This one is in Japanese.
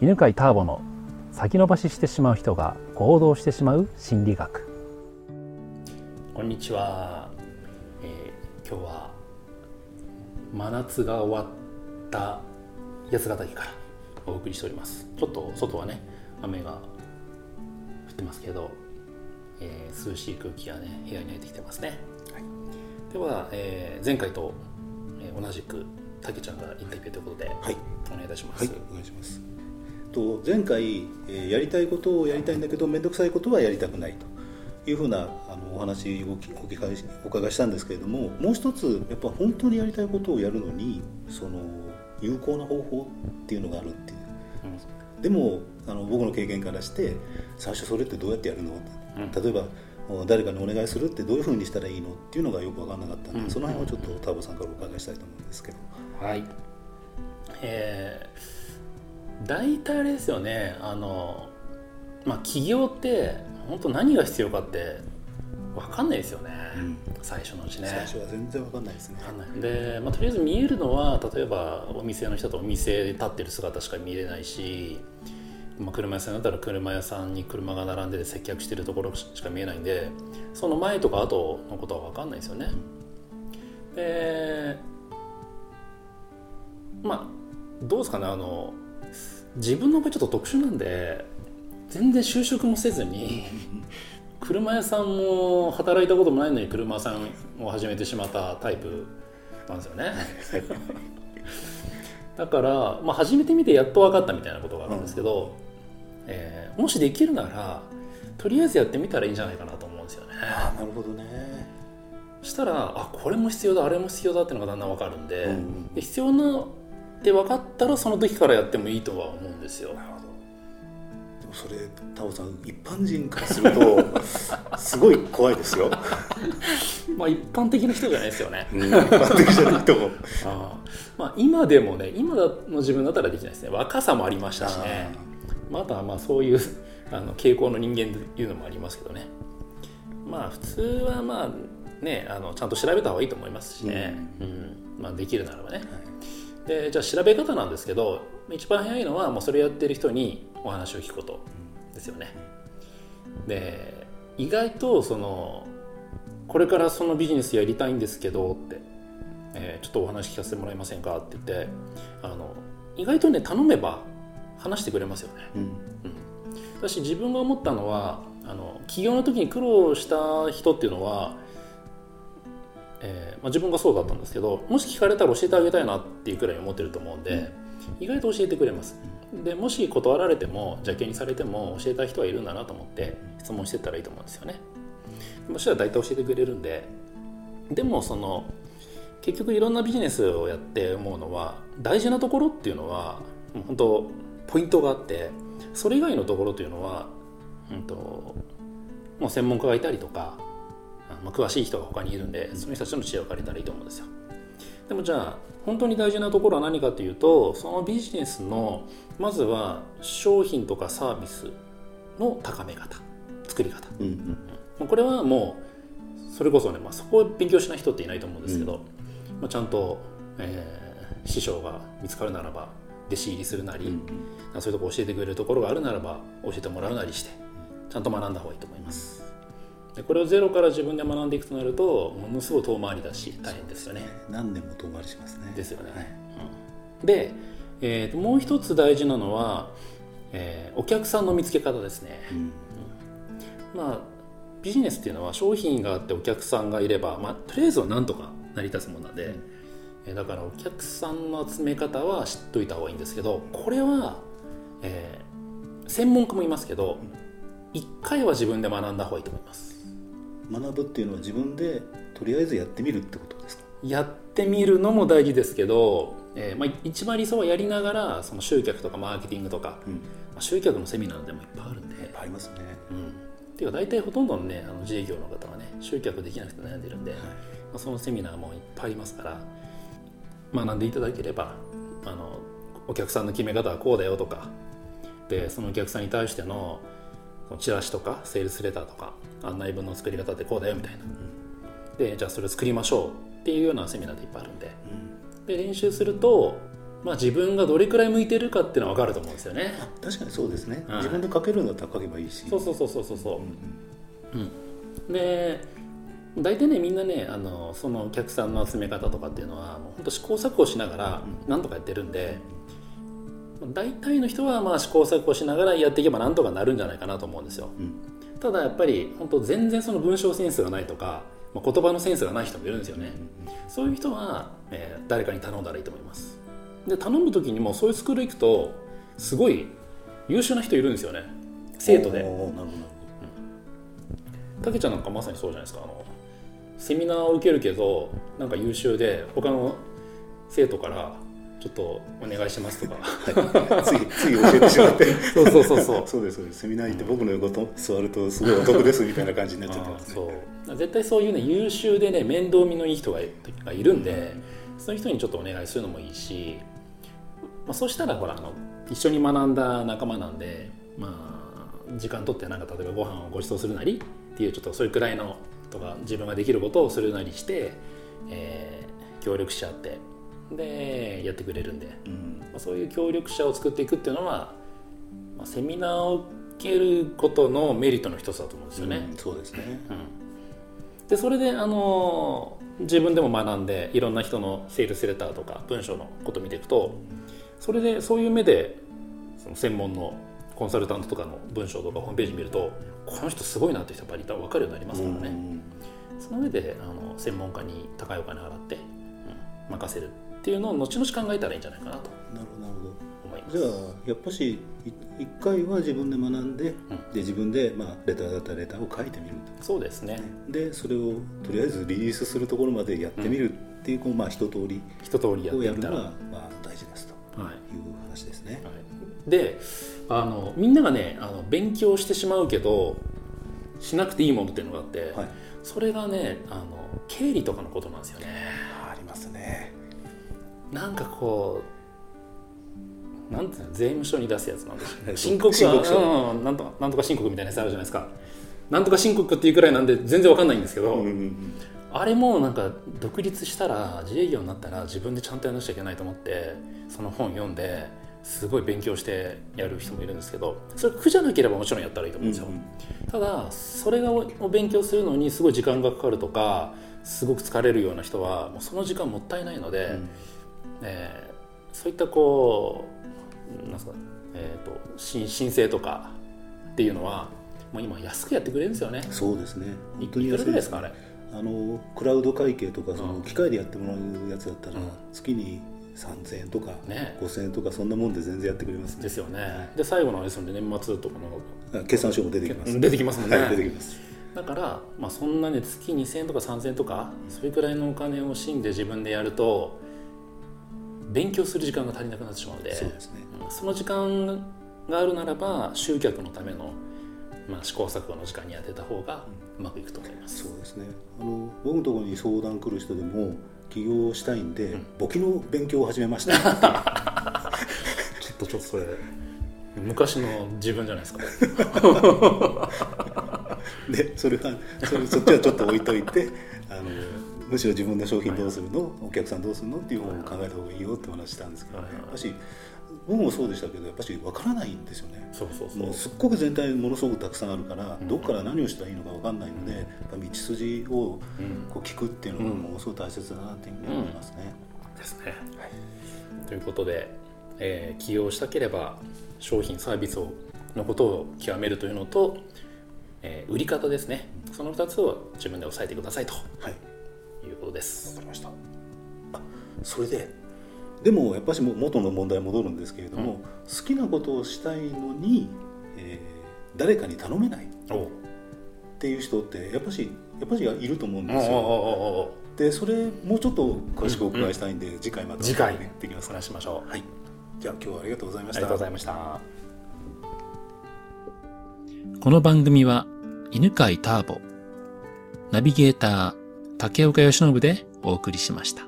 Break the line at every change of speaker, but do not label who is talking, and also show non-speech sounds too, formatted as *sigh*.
犬飼ターボの先延ばししてしまう人が行動してしまう心理学。こんにちは、えー、今日は真夏が終わった八ヶ岳からお送りしております。ちょっと外はね雨が降ってますけど、えー、涼しい空気がね部屋に入ってきてますね、はい、では、えー、前回と同じくたけちゃんがインタビューということで、はい、お願いいたします。はい、
お願いします。と前回、えー、やりたいことをやりたいんだけど面倒くさいことはやりたくないと。いうふうなあのお話をお伺いお伺いしたんですけれどももう一つやっぱ本当にやりたいことをやるのにその有効な方法っていうのがあるっていう、うん、でもあの僕の経験からして最初それってどうやってやるの、うん、例えば誰かにお願いするってどういうふうにしたらいいの？っていうのがよく分からなかったので、うん、その辺をちょっとターボさんからお伺いしたいと思うんですけど。
はい。えー、大体あれですよねあの、まあ、起業って本当何が必要かって分かんないですよね、うん、最初のうちね。
最初は全然分かんないですね。
で、まあ、とりあえず見えるのは例えばお店の人とお店で立ってる姿しか見れないしまあ、車屋さんだったら車屋さんに車が並んで接客してるところしか見えないんでその前とか後のことは分かんないですよね。でまあどうですかねあの自分の場合ちょっと特殊なんで全然就職もせずに *laughs* 車屋さんも働いたこともないのに車屋さんを始めてしまったタイプなんですよね。だから、まあ、始めてみてやっと分かったみたいなことがあるんですけど、えー、もしできるならとりあえずやってみたらいいんじゃないかなと思うんですよね。
あなるほどね
したらあこれも必要だあれも必要だっていうのがだんだん分かるんでうん、で必要なって分かったらその時からやってもいいとは思うんですよ。なるほど
でもそれタオさん一般人からすると *laughs* すごい怖いですよ。*laughs*
まあ一般的な人じゃないですよね。
うん、一般的じゃないと思う。
あまあ今でもね今の自分だったらできないですね若さもありましたしね。またまあそういう *laughs* あの傾向の人間というのもありますけどねまあ普通はまあねあのちゃんと調べた方がいいと思いますしね、うん、うん、まあ、できるならばね、はい、でじゃあ調べ方なんですけど一番早いのはもうそれやってる人にお話を聞くことですよね、で意外とそのこれからそのビジネスやりたいんですけどって、えー、ちょっとお話聞かせてもらえませんかって言ってあの意外とね頼めば話してくれますよね。うん、私自分が思ったのはあの起業の時に苦労した人っていうのは、えーまあ、自分がそうだったんですけどもし聞かれたら教えてあげたいなっていうくらい思ってると思うんで、うん、意外と教えてくれます。でもし断られても邪険にされても教えたい人はいるんだなと思って質問してったらいいと思うんですよね。もしたら大体教えてくれるんででもその結局いろんなビジネスをやって思うのは大事なところっていうのは本当ポイントがあってそれ以外のところというのは、うんと、もう専門家がいたりとか、まあ、詳しい人が他にいるんでその人たちの知恵を借りたらいいと思うんですよ。でもじゃあ本当に大事なところは何かというとそのビジネスのまずは商品とかサービスの高め方作り方、うんうん、これはもうそれこそね、まあ、そこを勉強しない人っていないと思うんですけど、うん、まあ、ちゃんと、えー、師匠が見つかるならば弟子入りするなり、うんうん、そういうとこ教えてくれるところがあるならば教えてもらうなりしてちゃんと学んだ方がいいと思いますでこれをゼロから自分で学んでいくとなるとものすごい遠回りだし大変ですよね、ね、
何年も遠回りしますね。
ですよね、はい。うん、で、えー、もう一つ大事なのは、えー、お客さんの見つけ方ですね、うん、まあビジネスっていうのは商品があってお客さんがいれば、まあ、とりあえずはなんとか成り立つものなんで、うん。だからお客さんの集め方は知っといた方がいいんですけどこれは、えー、専門家もいますけど一回は自分で学んだ方がいいと思います
学ぶっていうのは自分でとりあえずやってみるってことですか？
やってみるのも大事ですけど、えーまあ、一番理想はやりながらその集客とかマーケティングとか、うん、まあ、集客のセミナーでもいっぱいあるんで。いっ
ぱいありますね、
うん、っていうか大体ほとんどのねあの自営業の方はね集客できなくて悩んでるんで、はい、まあ、そのセミナーもいっぱいありますから学んでいただければあのお客さんの決め方はこうだよとかでそのお客さんに対してのチラシとかセールスレターとか案内文の作り方ってこうだよみたいな、でじゃあそれを作りましょうっていうようなセミナーでいっぱいあるんで、うん、で練習するとまあ、自分がどれくらい向いてるかっていうのは分かると思うんですよね。
あ確かにそうですね、
はい
自分で書けるんだったら書けばいいし。
そうそうそうそうそう。そう
うんうん。
うん、で大体ねみんなねあのそのお客さんの集め方とかっていうのはもう本当試行錯誤しながらなんとかやってるんで、大体の人はまあ試行錯誤しながらやっていけばなんとかなるんじゃないかなと思うんですよ。
うん。
ただやっぱり本当全然その文章センスがないとか、まあ、言葉のセンスがない人もいるんですよね。そういう人は、えー誰かに頼んだらいいと思います。で頼む時にもそういうスクール行くとすごい優秀な人いるんですよね。生徒で。たけちゃんなんかまさにそうじゃないですか。あのセミナーを受けるけどなんか優秀で他の生徒からちょっとお願いしますとか。
ほどついつい教えてしまって。*laughs*
そうそうそうそう。
そうですそうです。セミナー行って僕の横と座るとすごいお得ですみたいな感じになっちゃってますね。
そう。絶対そういうね優秀でね面倒見のいい人がいるんで、そういう人にちょっとお願いするのもいいし、まあ、そしたらほらあの一緒に学んだ仲間なんでまあ時間取ってなんか例えばご飯をご馳走するなりっていうちょっとそれくらいのとか自分ができることをするなりして、えー協力し合ってでやってくれるんで、
うん。
まあ、そういう協力者を作っていくっていうのは、まあ、セミナーを受けることのメリットの一つだと思うんですよね。
うんそうですね。
でそれであの自分でも学んでいろんな人のセールスレターとか文章のことを見ていくとそれでそういう目でその専門のコンサルタントとかの文章とかホームページ見るとこの人すごいなって人やっぱり分かるようになりますからね、
うん。
その上であの専門家に高いお金払って、うん任せるっていうのを後々考えたらいいんじゃないかなと
なるほどなるほど
思います。
じゃあやっぱしい一回は自分で学んで、で自分で、まあ、レターだったらレターを書いてみる
そうですね。
とでそれをとりあえずリリースするところまでやってみるっていう、こうまあ、一通り。
一通りや
るのが、まあ、大事ですと
はい。
いう話ですね。
はい、であのみんながねあの勉強してしまうけどしなくていいものっていうのがあって、
はい、
それがねあの経理とかのことなんですよね。
ありますね。
なんかこうなんていうの税務署に出すやつなんでしょう。
はい
申告
書。
は、うん、なんとかなんとか申告みたいなやつあるじゃないですか。なんとか申告っていうくらいなんで全然わかんないんですけど、
うんうんうん
あれもなんか独立したら自営業になったら自分でちゃんとやらなきゃいけないと思ってその本読んですごい勉強してやる人もいるんですけどそれ苦じゃなければもちろんやったらいいと思うんですよ、ただそれがを勉強するのにすごい時間がかかるとかすごく疲れるような人はもうその時間もったいないので、
うん
えーそういったこうなんですか、えー、と申申請とかっていうのはもう今安くやってくれるんですよね。
そうですね。
い
本当に安いです
かあれ？
あのクラウド会計とかそ
うん。
の機械でやってもらうやつだったら、
うん。
月に3000円とか
ね。
5000円とかそんなもんで全然やってくれます。ね
ですよね。で最後のですよね。年末とかの
あ決算書も出てきます
出てきますもんね、
はい出てきます。
だから、まあ、そんなね月2000円とか3000円とかそれくらいのお金を惜しんで自分でやると勉強する時間が足りなくなってしまうので
そうですね。
うんその時間があるならば集客のための、まあ、試行錯誤の時間に当てた方がうまくいくと思います。
そうですね。あの僕のところに相談来る人でも起業したいんで、
ん。
簿記の勉強を始めました。*laughs*
ちょっとちょっとそれ昔の自分じゃないですか。*laughs*
でそれはそれそっちはちょっと置いといてあのむしろ自分の商品どうするの、お客さんどうするの？っていう方を考えた方がいいよって話したんですけど、ね
はい。はい
やっぱし僕もそうでしたけどやっぱし分からないんですよね。
そうそうそう。
もうすっごく全体ものすごくたくさんあるから、どこから何をしたらいいのか分かんないので、やっぱ道筋を
うん。
こう聞くっていうのがものすごく大切だなっていうふうに思いますね。
ですね。ということで、えー起業したければ商品サービスをのことを極めるというのと、えー売り方ですね。その2つを自分で押さえてくださいと。
はい
いうことです。
わかりました。あそれででもやっぱしも元の問題に戻るんですけれども、好きなことをしたいのに、えー誰かに頼めないっていう人ってやっぱしやっぱしいると思うんですよ。でそれもうちょっと詳しくお伺いしたいんで、次回また
次回。
できます
話ししましょう。
はい。じゃあ今日はありがとうございました。
ありがとうございました。この番組は犬飼ターボナビゲーター竹岡義信でお送りしました。